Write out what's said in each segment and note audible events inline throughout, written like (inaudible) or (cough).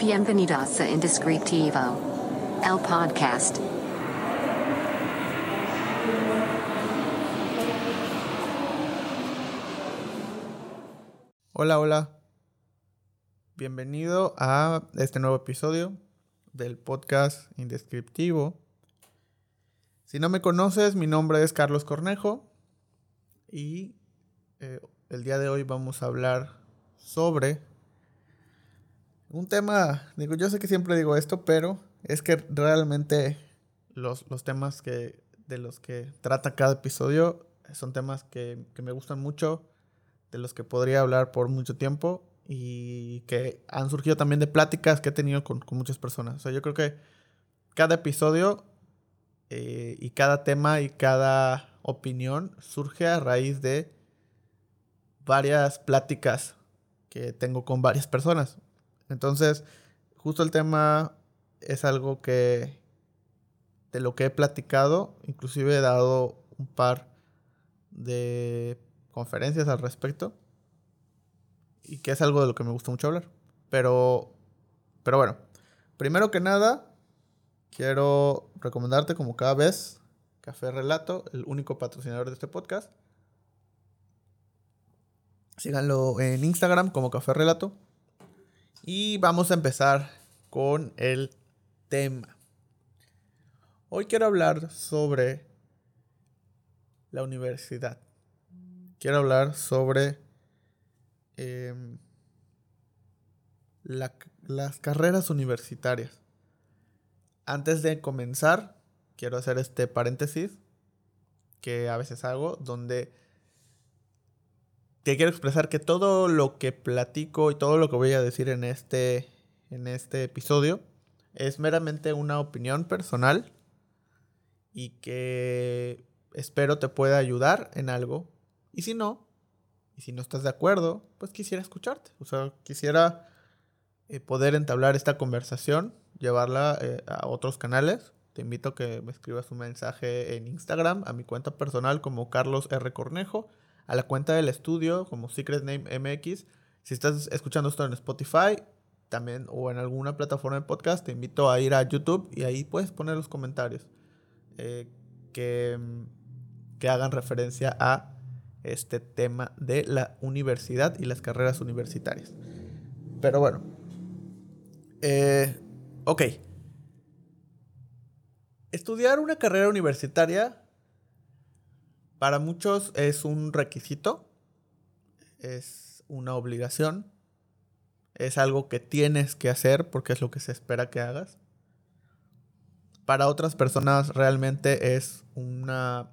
Bienvenidos a Indescriptivo, el podcast. Hola, hola. Bienvenido a este nuevo episodio del podcast Indescriptivo. Si no me conoces, mi nombre es Carlos Cornejo y eh, el día de hoy vamos a hablar sobre un tema, digo, yo sé que siempre digo esto, pero es que realmente los, los temas que, de los que trata cada episodio son temas que, que me gustan mucho, de los que podría hablar por mucho tiempo y que han surgido también de pláticas que he tenido con, con muchas personas. O sea, yo creo que cada episodio eh, y cada tema y cada opinión surge a raíz de varias pláticas que tengo con varias personas. Entonces, justo el tema es algo que de lo que he platicado, inclusive he dado un par de conferencias al respecto y que es algo de lo que me gusta mucho hablar. Pero pero bueno, primero que nada quiero recomendarte como cada vez Café Relato, el único patrocinador de este podcast. Síganlo en Instagram como Café Relato. Y vamos a empezar con el tema. Hoy quiero hablar sobre la universidad. Quiero hablar sobre em, las carreras universitarias. Antes de comenzar, quiero hacer este paréntesis que a veces hago, donde te quiero expresar que todo lo que platico y todo lo que voy a decir en este, en este episodio es meramente una opinión personal y que espero te pueda ayudar en algo. Y si no, y si no estás de acuerdo, pues quisiera escucharte. O sea, quisiera eh, poder entablar esta conversación, llevarla eh, a otros canales. Te invito a que me escribas un mensaje en Instagram, a mi cuenta personal como Carlos R. Cornejo a la cuenta del estudio como Secret Name MX. Si estás escuchando esto en Spotify también o en alguna plataforma de podcast, te invito a ir a YouTube y ahí puedes poner los comentarios eh, que, que hagan referencia a este tema de la universidad y las carreras universitarias. Pero bueno, eh, ok. Estudiar una carrera universitaria para muchos es un requisito, es una obligación, es algo que tienes que hacer porque es lo que se espera que hagas. Para otras personas realmente es una,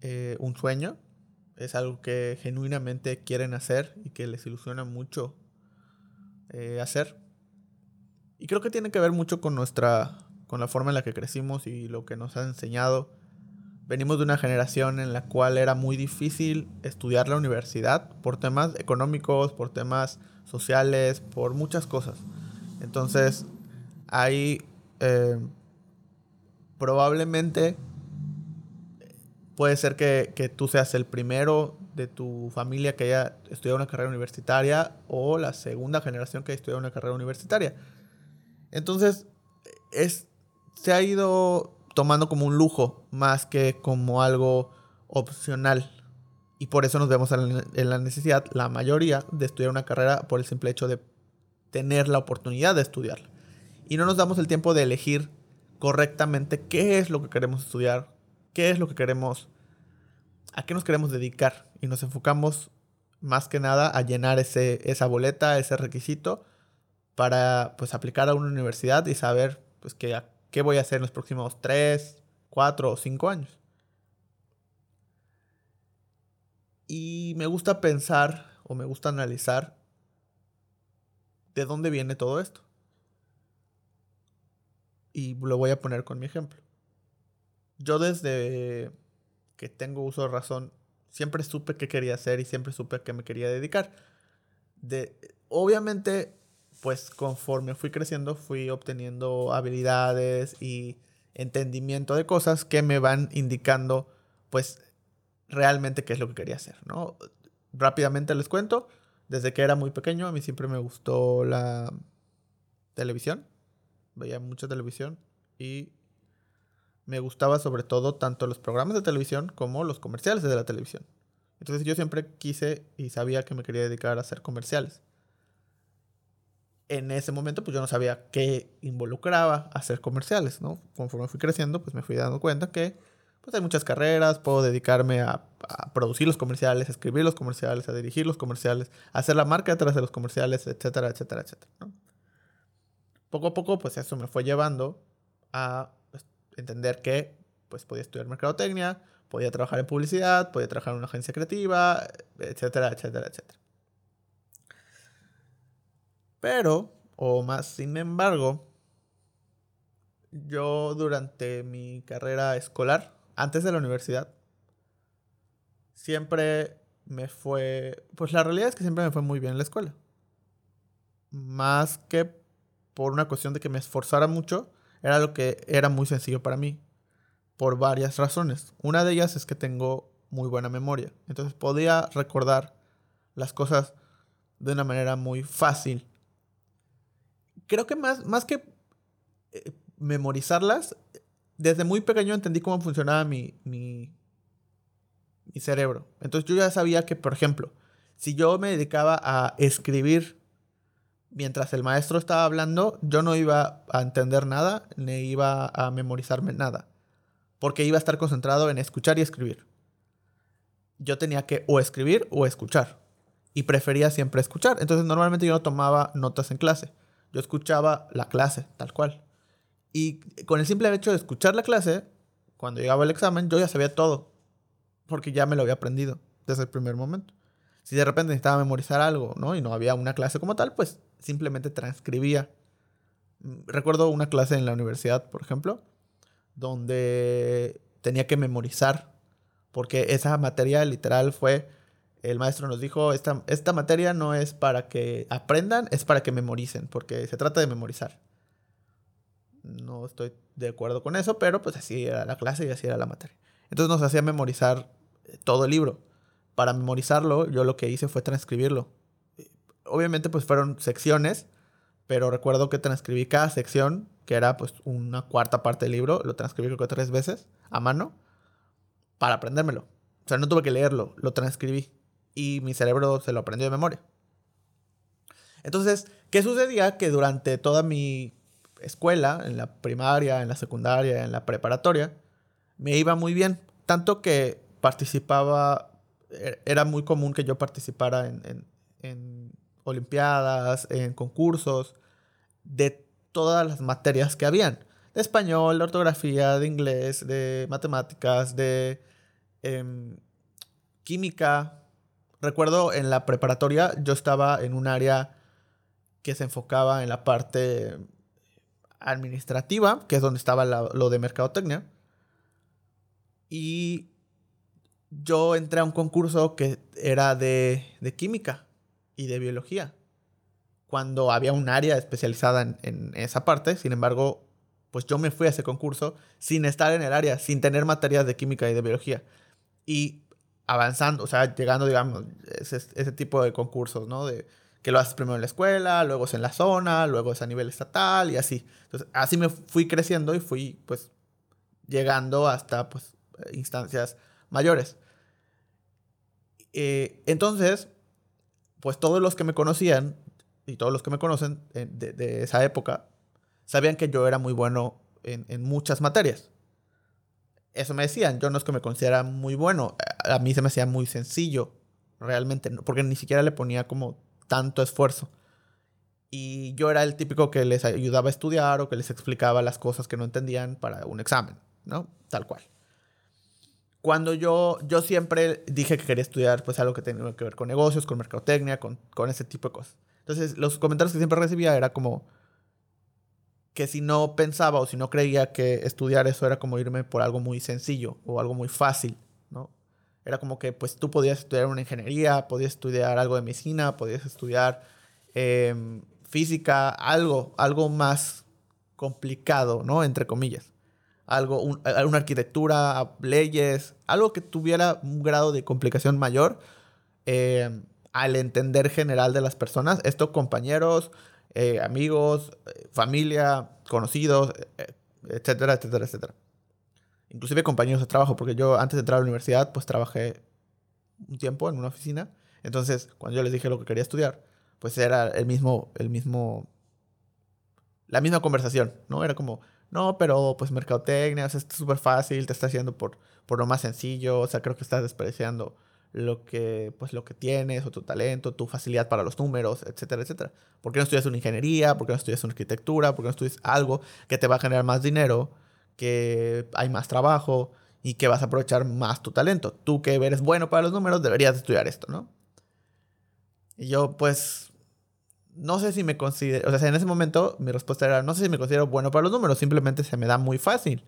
eh, un sueño, es algo que genuinamente quieren hacer y que les ilusiona mucho eh, hacer. Y creo que tiene que ver mucho con nuestra, con la forma en la que crecimos y lo que nos han enseñado venimos de una generación en la cual era muy difícil estudiar la universidad por temas económicos, por temas sociales, por muchas cosas. Entonces, ahí eh, probablemente puede ser que, que, tú seas el primero de tu familia que haya estudiado una carrera universitaria o la segunda generación que haya estudiado una carrera universitaria. Entonces, es, se ha ido tomando como un lujo más que como algo opcional. Y por eso nos vemos en la necesidad, la mayoría, de estudiar una carrera por el simple hecho de tener la oportunidad de estudiarla. Y no nos damos el tiempo de elegir correctamente qué es lo que queremos estudiar, qué es lo que queremos, a qué nos queremos dedicar. Y nos enfocamos más que nada a llenar ese, esa boleta, ese requisito, para pues aplicar a una universidad y saber pues que qué voy a hacer en los próximos 3, 4 o 5 años. Y me gusta pensar o me gusta analizar de dónde viene todo esto. Y lo voy a poner con mi ejemplo. Yo desde que tengo uso de razón, siempre supe qué quería hacer y siempre supe a qué me quería dedicar. De, obviamente pues conforme fui creciendo fui obteniendo habilidades y entendimiento de cosas que me van indicando pues realmente qué es lo que quería hacer, ¿no? Rápidamente les cuento, desde que era muy pequeño a mí siempre me gustó la, televisión, veía mucha televisión y me gustaba sobre todo tanto los programas de televisión como los comerciales de la televisión. Entonces yo siempre quise y sabía que me quería dedicar a hacer comerciales. En ese momento pues yo no sabía qué involucraba hacer comerciales, ¿no? Conforme fui creciendo pues me fui dando cuenta que pues hay muchas carreras, puedo dedicarme a, producir los comerciales, a escribir los comerciales, a dirigir los comerciales, a hacer la marca detrás de los comerciales, etcétera, etcétera, etcétera. Poco a poco, pues eso me fue llevando a pues, entender que pues podía estudiar mercadotecnia, podía trabajar en publicidad, podía trabajar en una agencia creativa, etcétera, etcétera, etcétera. Pero, o más sin embargo, yo durante mi carrera escolar, antes de la universidad, siempre me fue, pues la realidad es que siempre me fue muy bien en la escuela. Más que por una cuestión de que me esforzara mucho, era lo que era muy sencillo para mí, por varias razones. Una de ellas es que tengo muy buena memoria, entonces podía recordar las cosas de una manera muy fácil. Creo que más, más que eh, memorizarlas, desde muy pequeño entendí cómo funcionaba mi, mi, mi cerebro. Entonces yo ya sabía que, por ejemplo, si yo me dedicaba a escribir mientras el maestro estaba hablando, yo no iba a entender nada, ni iba a memorizarme nada, porque iba a estar concentrado en escuchar y escribir. Yo tenía que o escribir o escuchar, y prefería siempre escuchar. Entonces normalmente yo no tomaba notas en clase, yo escuchaba la clase, tal cual. Y con el simple hecho de escuchar la clase, cuando llegaba el examen, yo ya sabía todo. Porque ya me lo había aprendido desde el primer momento. Si de repente necesitaba memorizar algo, ¿no? Y no había una clase como tal, pues simplemente transcribía. Recuerdo una clase en la universidad, por ejemplo, donde tenía que memorizar. Porque esa materia literal fue, el maestro nos dijo, esta, esta materia no es para que aprendan, es para que memoricen, porque se trata de memorizar no estoy de acuerdo con eso, pero pues así era la clase y así era la materia. Entonces nos hacía memorizar eh, todo el libro. Para memorizarlo, yo lo que hice fue transcribirlo. Obviamente pues fueron secciones, pero recuerdo que transcribí cada sección, que era pues una cuarta parte del libro, lo transcribí creo que tres veces a mano, para aprendérmelo. O sea, no tuve que leerlo, lo transcribí y mi cerebro se lo aprendió de memoria. Entonces, ¿qué sucedía? Que durante toda mi escuela, en la primaria, en la secundaria, en la preparatoria, me iba muy bien. Tanto que participaba, e-, era muy común que yo participara en, en, olimpiadas, en concursos, de todas las materias que habían. De español, de ortografía, de inglés, de matemáticas, de em, química. Recuerdo en la preparatoria yo estaba en un área que se enfocaba en la parte administrativa, que es donde estaba lo de mercadotecnia. Y yo entré a un concurso que era de, química y de biología. Cuando había un área especializada en, en, esa parte, sin embargo, pues yo me fui a ese concurso sin estar en el área, sin tener materias de química y de biología. Y avanzando, o sea, llegando, digamos, ese, tipo de concursos, ¿no? De, que lo haces primero en la escuela, luego es en la zona, luego es a nivel estatal y así. Entonces, así me fui creciendo y fui, pues, llegando hasta, pues, instancias mayores. Eh, entonces, pues todos los que me conocían y todos los que me conocen eh, de, esa época sabían que yo era muy bueno en, en, muchas materias. Eso me decían, yo no es que me considera muy bueno, a mí se me hacía muy sencillo, realmente, porque ni siquiera le ponía como tanto esfuerzo. Y yo era el típico que les ayudaba a estudiar o que les explicaba las cosas que no entendían para un examen, ¿no? Tal cual. Cuando yo, yo siempre dije que quería estudiar pues algo que tenía que ver con negocios, con mercadotecnia, con, con ese tipo de cosas. Entonces los comentarios que siempre recibía era como que si no pensaba o si no creía que estudiar eso era como irme por algo muy sencillo o algo muy fácil, ¿no? Era como que pues tú podías estudiar una ingeniería, podías estudiar algo de medicina, podías estudiar em, física, algo, algo más complicado, ¿no? Entre comillas. Algo, una arquitectura, leyes, algo que tuviera un grado de complicación mayor em, al entender general de las personas. Esto compañeros, eh, amigos, eh, familia, conocidos, eh, etcétera, etcétera, etcétera. Inclusive compañeros de trabajo, porque yo antes de entrar a la universidad, pues trabajé un tiempo en una oficina. Entonces, cuando yo les dije lo que quería estudiar, pues era el mismo, el mismo, la misma conversación, ¿no? Era como, no, pero pues mercadotecnia, o sea, es súper fácil, te está haciendo por, por lo más sencillo, o sea, creo que estás despreciando lo que, pues, lo que tienes o tu talento, tu facilidad para los números, etcétera, etcétera. ¿Por qué no estudias una ingeniería? ¿Por qué no estudias una arquitectura? ¿Por qué no estudias algo que te va a generar más dinero, que hay más trabajo y que vas a aprovechar más tu talento? Tú que eres bueno para los números, deberías estudiar esto, ¿no? Y yo, pues, no sé si me considero, o sea, en ese momento mi respuesta era, no sé si me considero bueno para los números, simplemente se me da muy fácil.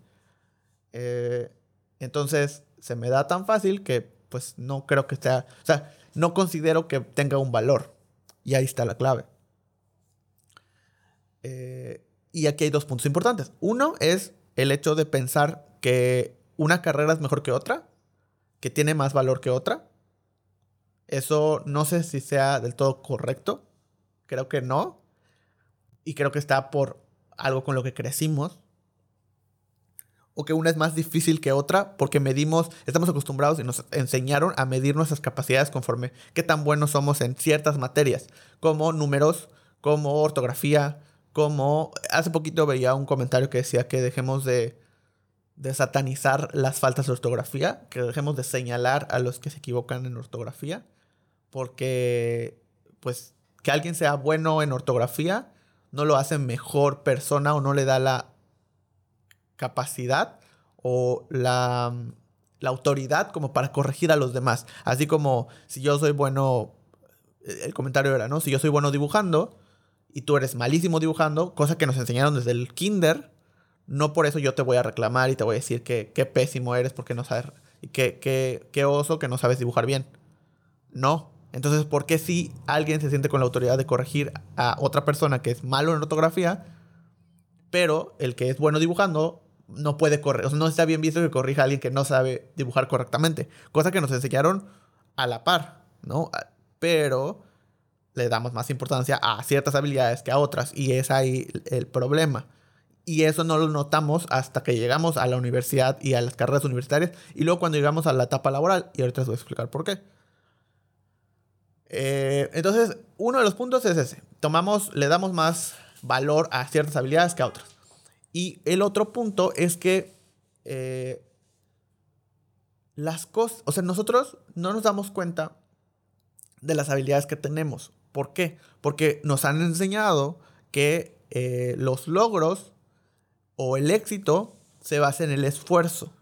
Eh, entonces, se me da tan fácil que pues no creo que sea, o sea, no considero que tenga un valor. Y ahí está la clave. Eh, y aquí hay dos puntos importantes. Uno es el hecho de pensar que una carrera es mejor que otra, que tiene más valor que otra. Eso no sé si sea del todo correcto. Creo que no. Y creo que está por algo con lo que crecimos o que una es más difícil que otra porque medimos, estamos acostumbrados y nos enseñaron a medir nuestras capacidades conforme qué tan buenos somos en ciertas materias, como números, como ortografía, como hace poquito veía un comentario que decía que dejemos de, de satanizar las faltas de ortografía, que dejemos de señalar a los que se equivocan en ortografía, porque pues que alguien sea bueno en ortografía no lo hace mejor persona o no le da la capacidad o la, autoridad como para corregir a los demás. Así como si yo soy bueno, el comentario era, ¿no? Si yo soy bueno dibujando y tú eres malísimo dibujando, cosa que nos enseñaron desde el kinder, no por eso yo te voy a reclamar y te voy a decir que qué pésimo eres porque no sabes, y que, qué oso que no sabes dibujar bien. No. Entonces, ¿por qué si alguien se siente con la autoridad de corregir a otra persona que es malo en ortografía, pero el que es bueno dibujando no puede correr, o sea, no está bien visto que corrija alguien que no sabe dibujar correctamente, cosa que nos enseñaron a la par, ¿no? Pero le damos más importancia a ciertas habilidades que a otras y es ahí el problema. Y eso no lo notamos hasta que llegamos a la universidad y a las carreras universitarias y luego cuando llegamos a la etapa laboral y ahorita les voy a explicar por qué. Eh, entonces, uno de los puntos es ese. Tomamos, le damos más valor a ciertas habilidades que a otras. Y el otro punto es que eh, las cosas, o sea, nosotros no nos damos cuenta de las habilidades que tenemos. ¿Por qué? Porque nos han enseñado que eh, los logros o el éxito se basa en el esfuerzo.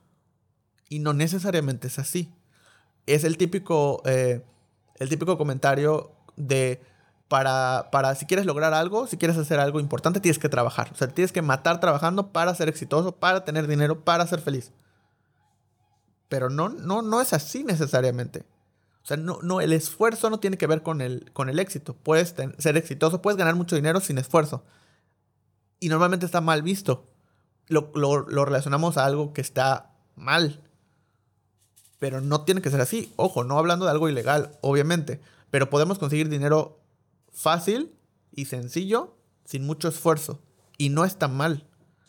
Y no necesariamente es así. Es el típico, eh, el típico comentario de para, para si quieres lograr algo, si quieres hacer algo importante, tienes que trabajar. O sea, tienes que matar trabajando para ser exitoso, para tener dinero, para ser feliz. Pero no, no, no es así necesariamente. O sea, no, no, el esfuerzo no tiene que ver con el, con el éxito. Puedes ser exitoso, puedes ganar mucho dinero sin esfuerzo. Y normalmente está mal visto. Lo, lo, lo relacionamos a algo que está mal. Pero no tiene que ser así. Ojo, no hablando de algo ilegal, obviamente. Pero podemos conseguir dinero fácil y sencillo, sin mucho esfuerzo. Y no está mal.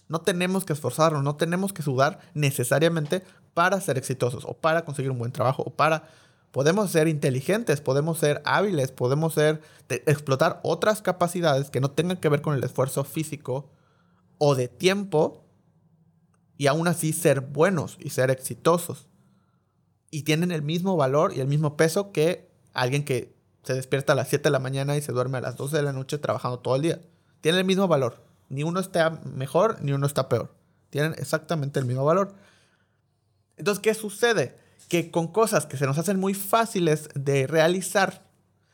No tenemos que esforzarnos, no tenemos que sudar necesariamente para ser exitosos o para conseguir un buen trabajo o para... Podemos ser inteligentes, podemos ser hábiles, podemos ser explotar otras capacidades que no tengan que ver con el esfuerzo físico o de tiempo y aún así ser buenos y ser exitosos. Y tienen el mismo valor y el mismo peso que alguien que se despierta a las 7 de la mañana y se duerme a las 12 de la noche trabajando todo el día. Tienen el mismo valor. Ni uno está mejor ni uno está peor. Tienen exactamente el mismo valor. Entonces, ¿qué sucede? Que con cosas que se nos hacen muy fáciles de realizar,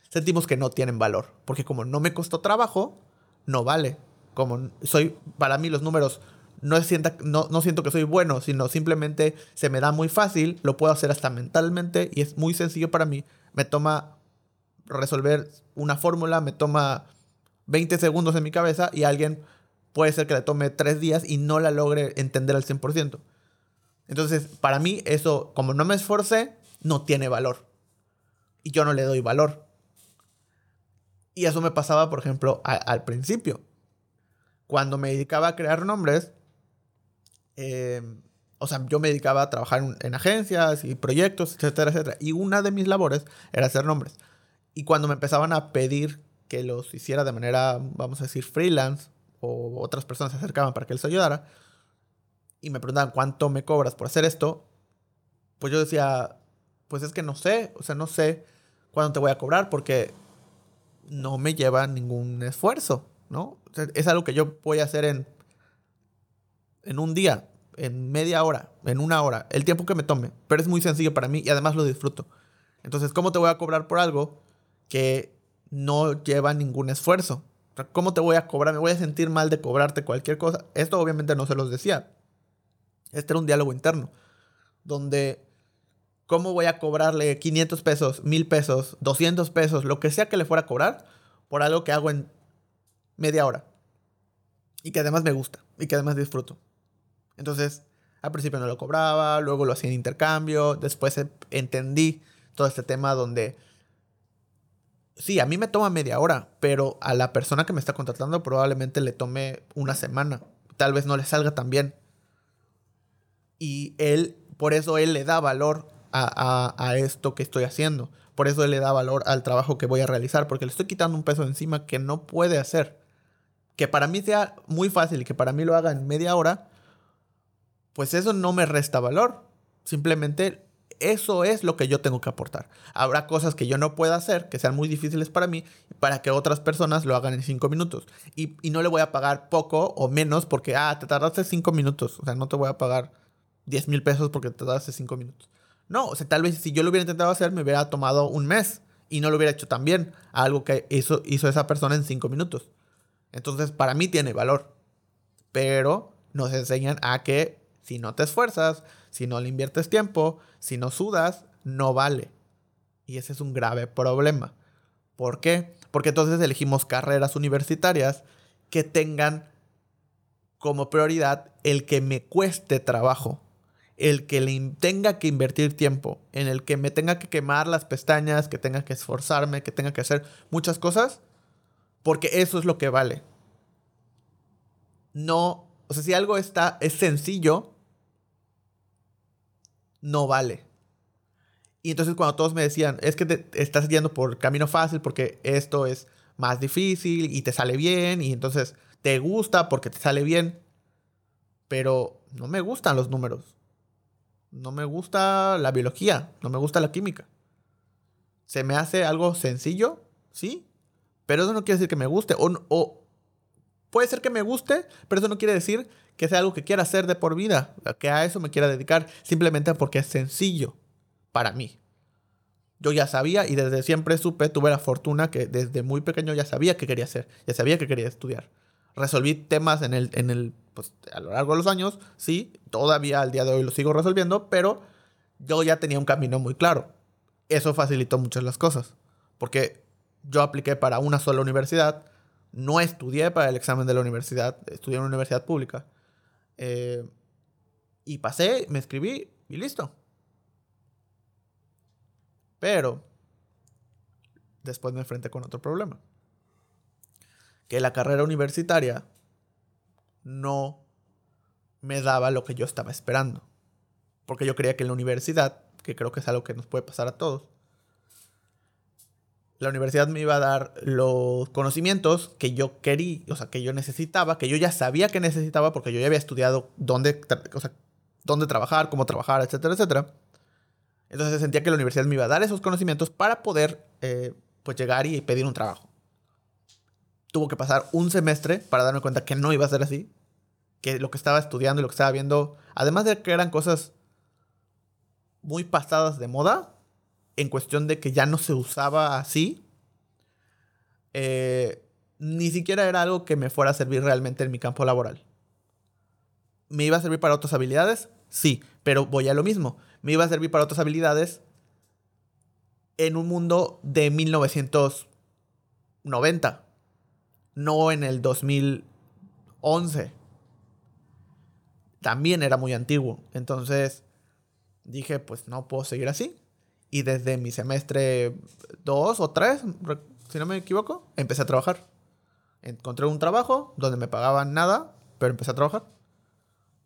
sentimos que no tienen valor. Porque como no me costó trabajo, no vale. Como soy, para mí los números no, sienta, no, no, siento que soy bueno, sino simplemente se me da muy fácil, lo puedo hacer hasta mentalmente y es muy sencillo para mí. Me toma resolver una fórmula me toma 20 segundos en mi cabeza y alguien puede ser que le tome 3 días y no la logre entender al 100%. Entonces, para mí eso, como no me esforcé, no tiene valor. Y yo no le doy valor. Y eso me pasaba, por ejemplo, al principio. Cuando me dedicaba a crear nombres, eh, o sea, yo me dedicaba a trabajar en, agencias y proyectos, etcétera, etcétera. Y una de mis labores era hacer nombres. Y cuando me empezaban a pedir que los hiciera de manera, vamos a decir, freelance, o otras personas se acercaban para que les ayudara, y me preguntaban cuánto me cobras por hacer esto, pues yo decía, pues es que no sé, o sea, no sé cuándo te voy a cobrar porque no me lleva ningún esfuerzo, ¿no? es algo que yo voy a hacer en, en un día, en media hora, en una hora, el tiempo que me tome, pero es muy sencillo para mí y además lo disfruto. Entonces, ¿cómo te voy a cobrar por algo que no lleva ningún esfuerzo? ¿Cómo te voy a cobrar? Me voy a sentir mal de cobrarte cualquier cosa. Esto obviamente no se los decía. Este era un diálogo interno, donde ¿cómo voy a cobrarle 500 pesos, 1000 pesos, 200 pesos, lo que sea que le fuera a cobrar por algo que hago en media hora? Y que además me gusta y que además disfruto. Entonces, al principio no lo cobraba, luego lo hacía en intercambio, después entendí todo este tema donde sí, a mí me toma media hora, pero a la persona que me está contratando probablemente le tome una semana. Tal vez no le salga tan bien. Y él, por eso él le da valor a, esto que estoy haciendo. Por eso él le da valor al trabajo que voy a realizar, porque le estoy quitando un peso encima que no puede hacer. Que para mí sea muy fácil y que para mí lo haga en media hora, pues eso no me resta valor. Simplemente eso es lo que yo tengo que aportar. Habrá cosas que yo no pueda hacer, que sean muy difíciles para mí, para que otras personas lo hagan en cinco minutos. Y, y, no le voy a pagar poco o menos porque, ah, te tardaste cinco minutos. O sea, no te voy a pagar 10 mil pesos porque te tardaste cinco minutos. No, o sea, tal vez si yo lo hubiera intentado hacer, me hubiera tomado un mes y no lo hubiera hecho tan bien algo que hizo, hizo esa persona en cinco minutos. Entonces, para mí tiene valor. Pero nos enseñan a que si no te esfuerzas, si no le inviertes tiempo, si no sudas, no vale. Y ese es un grave problema. ¿Por qué? Porque entonces elegimos carreras universitarias que tengan como prioridad el que me cueste trabajo el que tenga que invertir tiempo, en el que me tenga que quemar las pestañas, que tenga que esforzarme, que tenga que hacer muchas cosas, porque eso es lo que vale. No, o sea, si algo está, es sencillo, no vale. Y entonces cuando todos me decían, es que te estás yendo por camino fácil porque esto es más difícil y te sale bien y entonces te gusta porque te sale bien, pero no me gustan los números no me gusta la biología, no me gusta la química. Se me hace algo sencillo, sí, pero eso no quiere decir que me guste. O, puede ser que me guste, pero eso no quiere decir que sea algo que quiera hacer de por vida, que a eso me quiera dedicar, simplemente porque es sencillo para mí. Yo ya sabía y desde siempre supe, tuve la fortuna que desde muy pequeño ya sabía qué quería hacer, ya sabía que quería estudiar. Resolví temas en el, en el pues a lo largo de los años, sí, todavía al día de hoy lo sigo resolviendo, pero yo ya tenía un camino muy claro. Eso facilitó muchas las cosas, porque yo apliqué para una sola universidad, no estudié para el examen de la universidad, estudié en una universidad pública, eh, y pasé, me escribí y listo. Pero después me enfrenté con otro problema. Que la carrera universitaria no me daba lo que yo estaba esperando. Porque yo creía que en la universidad, que creo que es algo que nos puede pasar a todos, la universidad me iba a dar los conocimientos que yo quería, o sea, que yo necesitaba, que yo ya sabía que necesitaba porque yo ya había estudiado dónde, o sea, dónde trabajar, cómo trabajar, etcétera, etcétera. Entonces sentía que la universidad me iba a dar esos conocimientos para poder, eh, pues, llegar y pedir un trabajo. Tuvo que pasar un semestre para darme cuenta que no iba a ser así, que lo que estaba estudiando y lo que estaba viendo, además de que eran cosas muy pasadas de moda, en cuestión de que ya no se usaba así, eh, ni siquiera era algo que me fuera a servir realmente en mi campo laboral. ¿Me iba a servir para otras habilidades? Sí, pero voy a lo mismo. Me iba a servir para otras habilidades en un mundo de 1990, no en el 2011 también era muy antiguo. Entonces dije, pues no puedo seguir así. Y desde mi semestre 2 o 3, si no me equivoco, empecé a trabajar. Encontré un trabajo donde me pagaban nada, pero empecé a trabajar.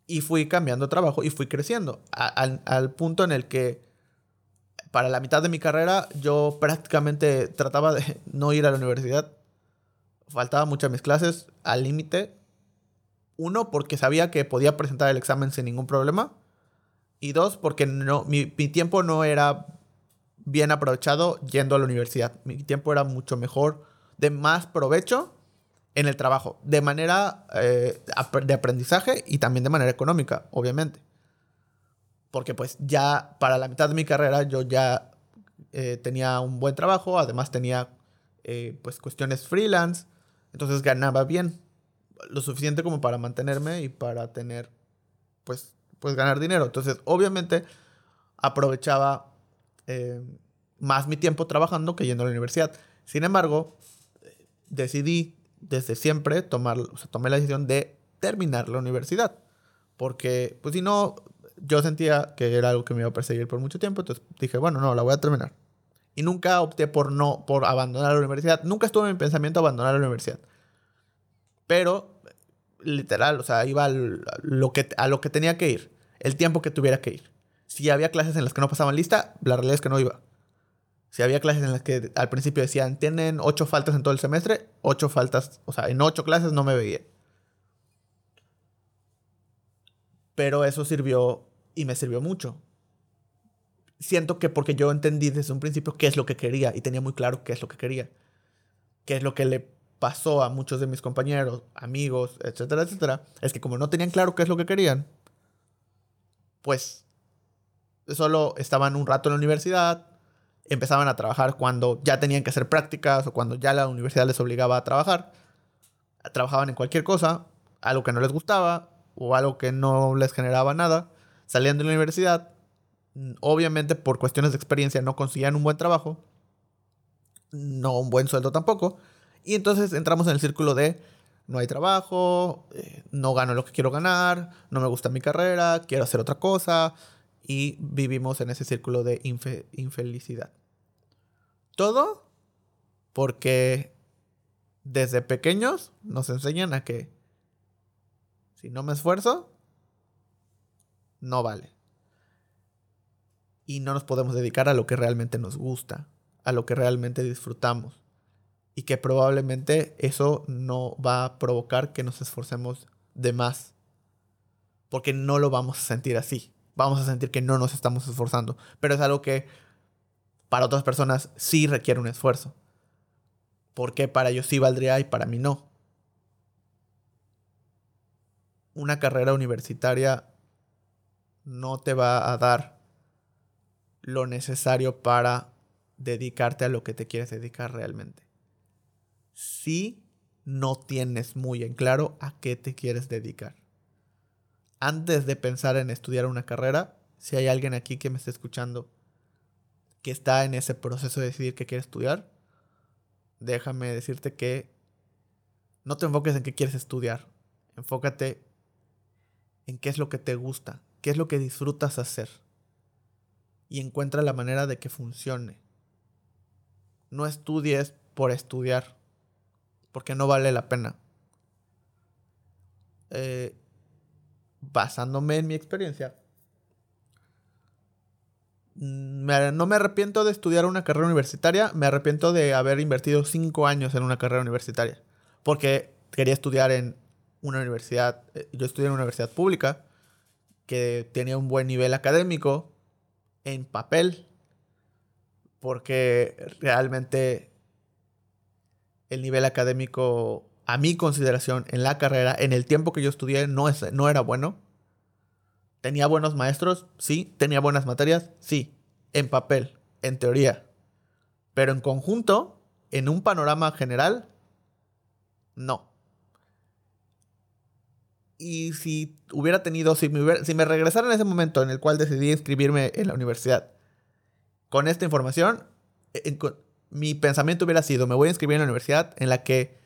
Y fui cambiando trabajo y fui creciendo. al, al punto en el que para la mitad de mi carrera yo prácticamente trataba de (laughs) no ir a la universidad. Faltaba muchas mis clases al límite. Uno, porque sabía que podía presentar el examen sin ningún problema. Y dos, porque no, mi, mi tiempo no era bien aprovechado yendo a la universidad. Mi tiempo era mucho mejor, de más provecho en el trabajo, de manera eh, de aprendizaje y también de manera económica, obviamente. Porque pues ya para la mitad de mi carrera yo ya eh, tenía un buen trabajo, además tenía eh, pues cuestiones freelance, entonces ganaba bien, lo suficiente como para mantenerme y para tener pues, pues ganar dinero. Entonces obviamente aprovechaba más mi tiempo trabajando que yendo a la universidad. Sin embargo, decidí desde siempre tomar, o sea, tomé la decisión de terminar la universidad. Porque, pues si no, yo sentía que era algo que me iba a perseguir por mucho tiempo, entonces dije, bueno, no, la voy a terminar. Y nunca opté por no, por abandonar la universidad. Nunca estuve en mi pensamiento abandonar la universidad. Pero, literal, o sea, iba lo que, a lo que tenía que ir, el tiempo que tuviera que ir. Si había clases en las que no pasaban lista, la realidad es que no iba. Si había clases en las que al principio decían, tienen ocho faltas en todo el semestre, ocho faltas, o sea, en ocho clases no me veía. Pero eso sirvió y me sirvió mucho. Siento que porque yo entendí desde un principio qué es lo que quería y tenía muy claro qué es lo que quería. Qué es lo que le pasó a muchos de mis compañeros, amigos, etcétera, etcétera. Es que como no tenían claro qué es lo que querían, pues solo estaban un rato en la universidad, empezaban a trabajar cuando ya tenían que hacer prácticas o cuando ya la universidad les obligaba a trabajar. Trabajaban en cualquier cosa, algo que no les gustaba o algo que no les generaba nada. Salían de la universidad, obviamente por cuestiones de experiencia no conseguían un buen trabajo, no un buen sueldo tampoco. Y entonces entramos en el círculo de no hay trabajo, eh, no gano lo que quiero ganar, no me gusta mi carrera, quiero hacer otra cosa, y vivimos en ese círculo de infelicidad. Todo porque desde pequeños nos enseñan a que si no me esfuerzo, no vale. Y no nos podemos dedicar a lo que realmente nos gusta, a lo que realmente disfrutamos. Y que probablemente eso no va a provocar que nos esforcemos de más. Porque no lo vamos a sentir así vamos a sentir que no nos estamos esforzando. Pero es algo que para otras personas sí requiere un esfuerzo. Porque para ellos sí valdría y para mí no. Una carrera universitaria no te va a dar lo necesario para dedicarte a lo que te quieres dedicar realmente. Si no tienes muy en claro a qué te quieres dedicar antes de pensar en estudiar una carrera, si hay alguien aquí que me esté escuchando que está en ese proceso de decidir qué quiere estudiar, déjame decirte que no te enfoques en qué quieres estudiar. Enfócate en qué es lo que te gusta, qué es lo que disfrutas hacer. Y encuentra la manera de que funcione. No estudies por estudiar, porque no vale la pena. Eh, basándome en mi experiencia, mm, no me arrepiento de estudiar una carrera universitaria, me arrepiento de haber invertido cinco años en una carrera universitaria, porque quería estudiar en una universidad, eh, yo estudié en una universidad pública, que tenía un buen nivel académico en papel, porque realmente el nivel académico a mi consideración, en la carrera, en el tiempo que yo estudié, no, es, no era bueno. ¿Tenía buenos maestros? Sí. ¿Tenía buenas materias? Sí. En papel, en teoría. Pero en conjunto, en un panorama general, no. Y si hubiera tenido, si me, si me regresara en ese momento en el cual decidí inscribirme en la universidad con esta información, mi pensamiento hubiera sido, me voy a inscribir en la universidad en la que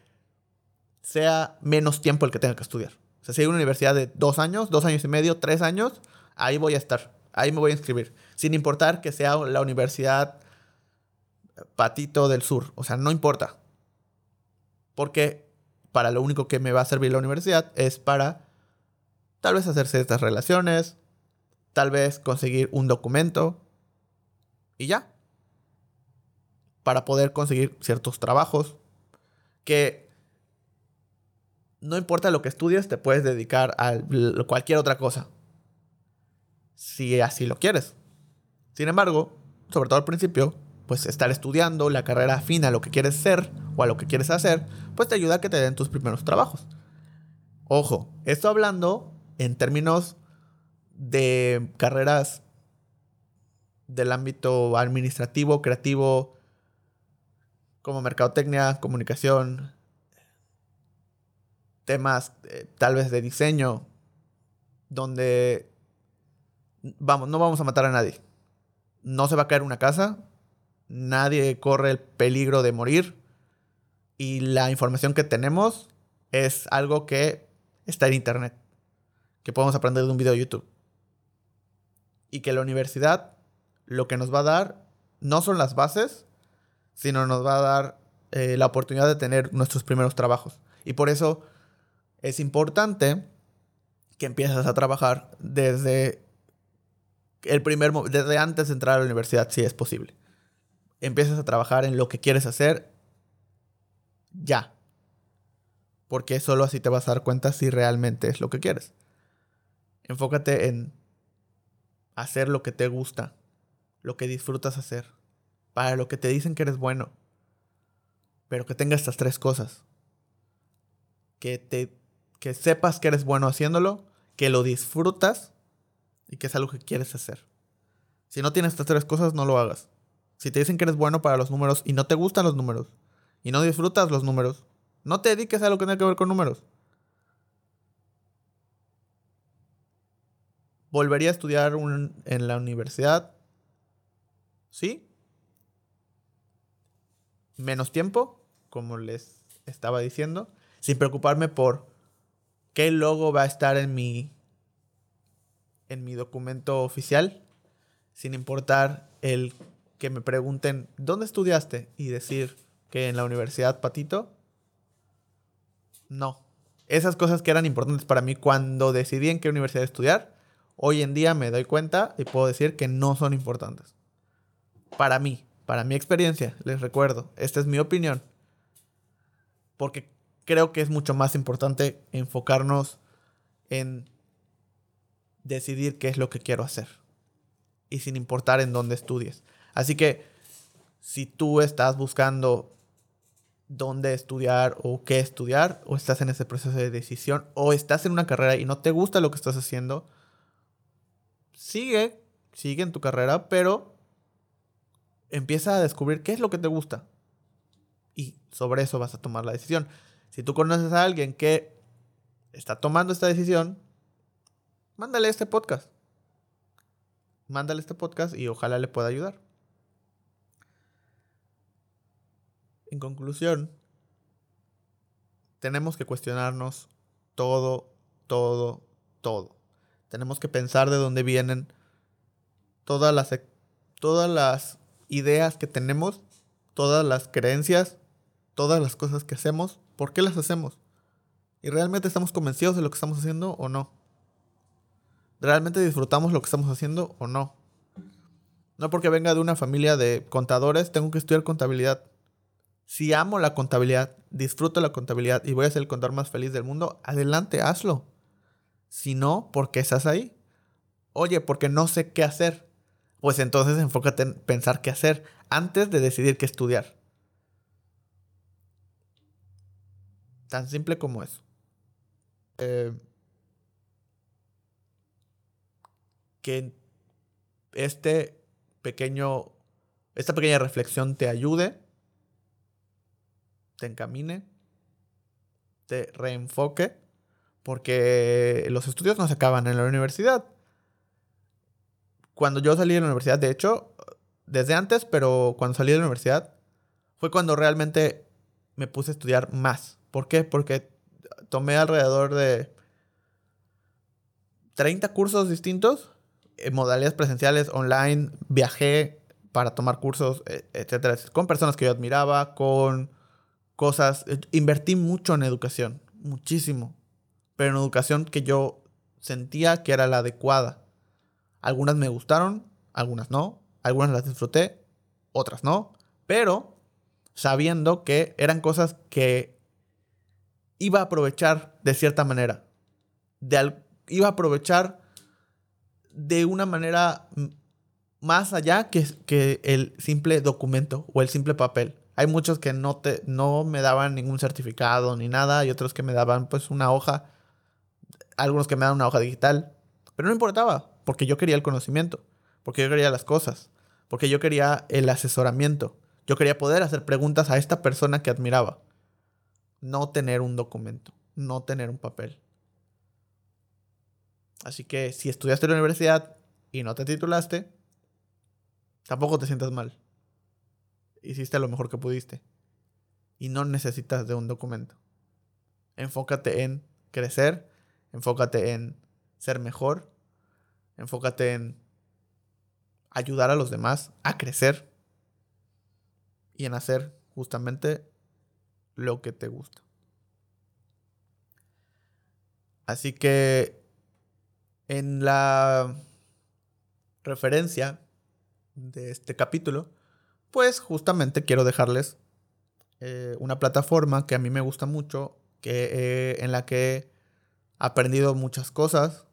sea menos tiempo el que tenga que estudiar. O sea, si hay una universidad de dos años, dos años y medio, tres años, ahí voy a estar, ahí me voy a inscribir. Sin importar que sea la universidad patito del sur. O sea, no importa. Porque para lo único que me va a servir la universidad es para tal vez hacerse estas relaciones, tal vez conseguir un documento y ya. Para poder conseguir ciertos trabajos que no importa lo que estudies, te puedes dedicar a cualquier otra cosa. Si así lo quieres. Sin embargo, sobre todo al principio, pues estar estudiando la carrera afina a lo que quieres ser o a lo que quieres hacer, pues te ayuda a que te den tus primeros trabajos. Ojo, esto hablando en términos de carreras del ámbito administrativo, creativo, como mercadotecnia, comunicación, temas eh, tal vez de diseño, donde vamos, no vamos a matar a nadie. No se va a caer una casa, nadie corre el peligro de morir y la información que tenemos es algo que está en internet, que podemos aprender de un video de YouTube. Y que la universidad lo que nos va a dar no son las bases, sino nos va a dar eh, la oportunidad de tener nuestros primeros trabajos. Y por eso es importante que empieces a trabajar desde el primer desde antes de entrar a la universidad, si es posible. Empieces a trabajar en lo que quieres hacer ya. Porque solo así te vas a dar cuenta si realmente es lo que quieres. Enfócate en hacer lo que te gusta, lo que disfrutas hacer, para lo que te dicen que eres bueno. Pero que tenga estas tres cosas. Que te que sepas que eres bueno haciéndolo, que lo disfrutas y que es algo que quieres hacer. Si no tienes estas tres cosas, no lo hagas. Si te dicen que eres bueno para los números y no te gustan los números y no disfrutas los números, no te dediques a lo que tenga que ver con números. ¿Volvería a estudiar en la universidad? ¿Sí? Menos tiempo, como les estaba diciendo, sin preocuparme por qué logo va a estar en mi en mi documento oficial, sin importar el que me pregunten, ¿dónde estudiaste? Y decir que en la Universidad Patito. No. Esas cosas que eran importantes para mí cuando decidí en qué universidad estudiar, hoy en día me doy cuenta y puedo decir que no son importantes. Para mí, para mi experiencia, les recuerdo, esta es mi opinión. Porque creo que es mucho más importante enfocarnos en decidir qué es lo que quiero hacer. Y sin importar en dónde estudies. Así que si tú estás buscando dónde estudiar o qué estudiar, o estás en ese proceso de decisión, o estás en una carrera y no te gusta lo que estás haciendo, sigue, sigue en tu carrera, pero empieza a descubrir qué es lo que te gusta. Y sobre eso vas a tomar la decisión. Si tú conoces a alguien que está tomando esta decisión, mándale este podcast. Mándale este podcast y ojalá le pueda ayudar. En conclusión, tenemos que cuestionarnos todo, todo, todo. Tenemos que pensar de dónde vienen todas las, e, todas las ideas que tenemos, todas las creencias, todas las cosas que hacemos, ¿por qué las hacemos? ¿Y realmente estamos convencidos de lo que estamos haciendo o no? ¿Realmente disfrutamos lo que estamos haciendo o no? No porque venga de una familia de contadores, tengo que estudiar contabilidad. Si amo la contabilidad, disfruto la contabilidad y voy a ser el contador más feliz del mundo, adelante, hazlo. Si no, ¿por qué estás ahí? Oye, porque no sé qué hacer. Pues entonces enfócate en pensar qué hacer antes de decidir qué estudiar. Tan simple como eso. Eh, que este pequeño, esta pequeña reflexión te ayude, te encamine, te reenfoque, porque los estudios no se acaban en la universidad. Cuando yo salí de la universidad, de hecho, desde antes, pero cuando salí de la universidad, fue cuando realmente me puse a estudiar más. ¿Por qué? Porque tomé alrededor de 30 cursos distintos en modalidades presenciales, online, viajé, para tomar cursos, e- etcétera, con personas que yo admiraba, con cosas. eh, Invertí mucho en educación, muchísimo. Pero en educación que yo sentía que era la adecuada. Algunas me gustaron, algunas no. Algunas las disfruté, otras no. Pero sabiendo que eran cosas que iba a aprovechar de cierta manera. Iba a aprovechar de una manera más allá que, el simple documento o el simple papel. Hay muchos que no, no me daban ningún certificado ni nada y otros que me daban pues una hoja, algunos que me daban una hoja digital, pero no importaba porque yo quería el conocimiento, porque yo quería las cosas, porque yo quería el asesoramiento, yo quería poder hacer preguntas a esta persona que admiraba, no tener un documento, no tener un papel. Así que si estudiaste en la universidad y no te titulaste, tampoco te sientas mal. Hiciste lo mejor que pudiste. Y no necesitas de un documento. Enfócate en crecer, enfócate en ser mejor, enfócate en ayudar a los demás a crecer y en hacer justamente lo que te gusta. Así que en la referencia de este capítulo, pues justamente quiero dejarles eh, una plataforma que a mí me gusta mucho, que, eh, en la que he aprendido muchas cosas,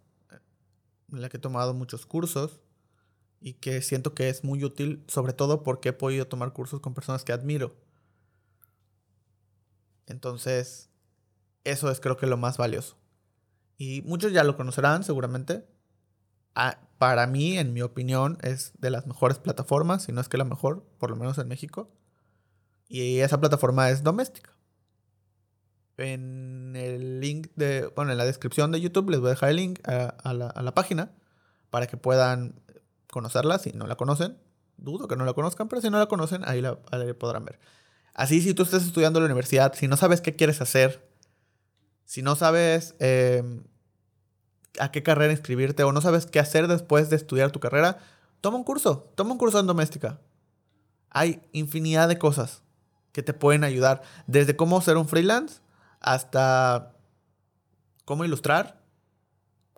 en la que he tomado muchos cursos y que siento que es muy útil, sobre todo porque he podido tomar cursos con personas que admiro. Entonces, eso es creo que lo más valioso. Y muchos ya lo conocerán seguramente. Ah, para mí, en mi opinión, es de las mejores plataformas, si no es que la mejor, por lo menos en México. Y esa plataforma es doméstica. En el link de, bueno, en la descripción de YouTube les voy a dejar el link a, a la, a la página para que puedan conocerla si no la conocen. Dudo que no la conozcan, pero si no la conocen, ahí ahí la podrán ver. Así, si tú estás estudiando en la universidad, si no sabes qué quieres hacer, si no sabes eh, a qué carrera inscribirte o no sabes qué hacer después de estudiar tu carrera, toma un curso, toma un curso en doméstica. Hay infinidad de cosas que te pueden ayudar, desde cómo ser un freelance hasta cómo ilustrar,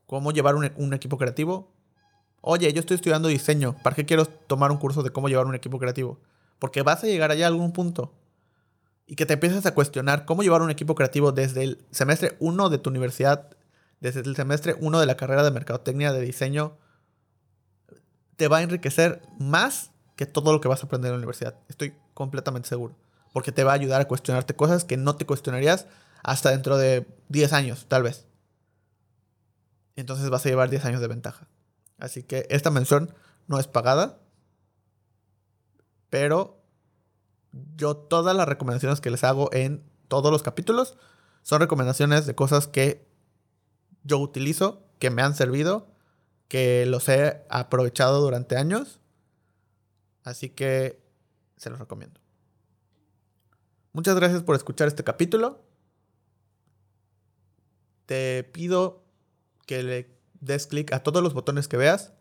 cómo llevar un, un equipo creativo. Oye, yo estoy estudiando diseño, ¿para qué quiero tomar un curso de cómo llevar un equipo creativo? Porque vas a llegar allá a algún punto y que te empieces a cuestionar cómo llevar un equipo creativo desde el semestre 1 de tu universidad, desde el semestre 1 de la carrera de mercadotecnia de diseño, te va a enriquecer más que todo lo que vas a aprender en la universidad. Estoy completamente seguro. Porque te va a ayudar a cuestionarte cosas que no te cuestionarías hasta dentro de 10 años, tal vez. Entonces vas a llevar 10 años de ventaja. Así que esta mención no es pagada. Pero yo todas las recomendaciones que les hago en todos los capítulos son recomendaciones de cosas que yo utilizo, que me han servido, que los he aprovechado durante años. Así que se los recomiendo. Muchas gracias por escuchar este capítulo. Te pido que le des clic a todos los botones que veas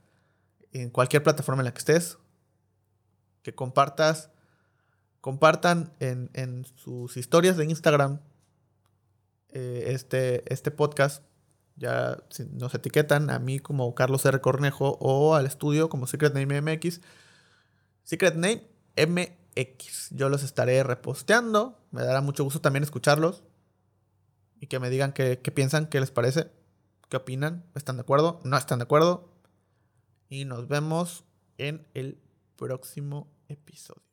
en cualquier plataforma en la que estés. Que compartas compartan en, en, sus historias de Instagram eh, este, este podcast. Ya nos etiquetan a mí como Carlos R. Cornejo o al estudio como Secret Name MX. Secret Name MX. Yo los estaré reposteando. Me dará mucho gusto también escucharlos. Y que me digan qué, qué piensan, qué les parece, qué opinan, están de acuerdo, no están de acuerdo. Y nos vemos en el próximo episodio.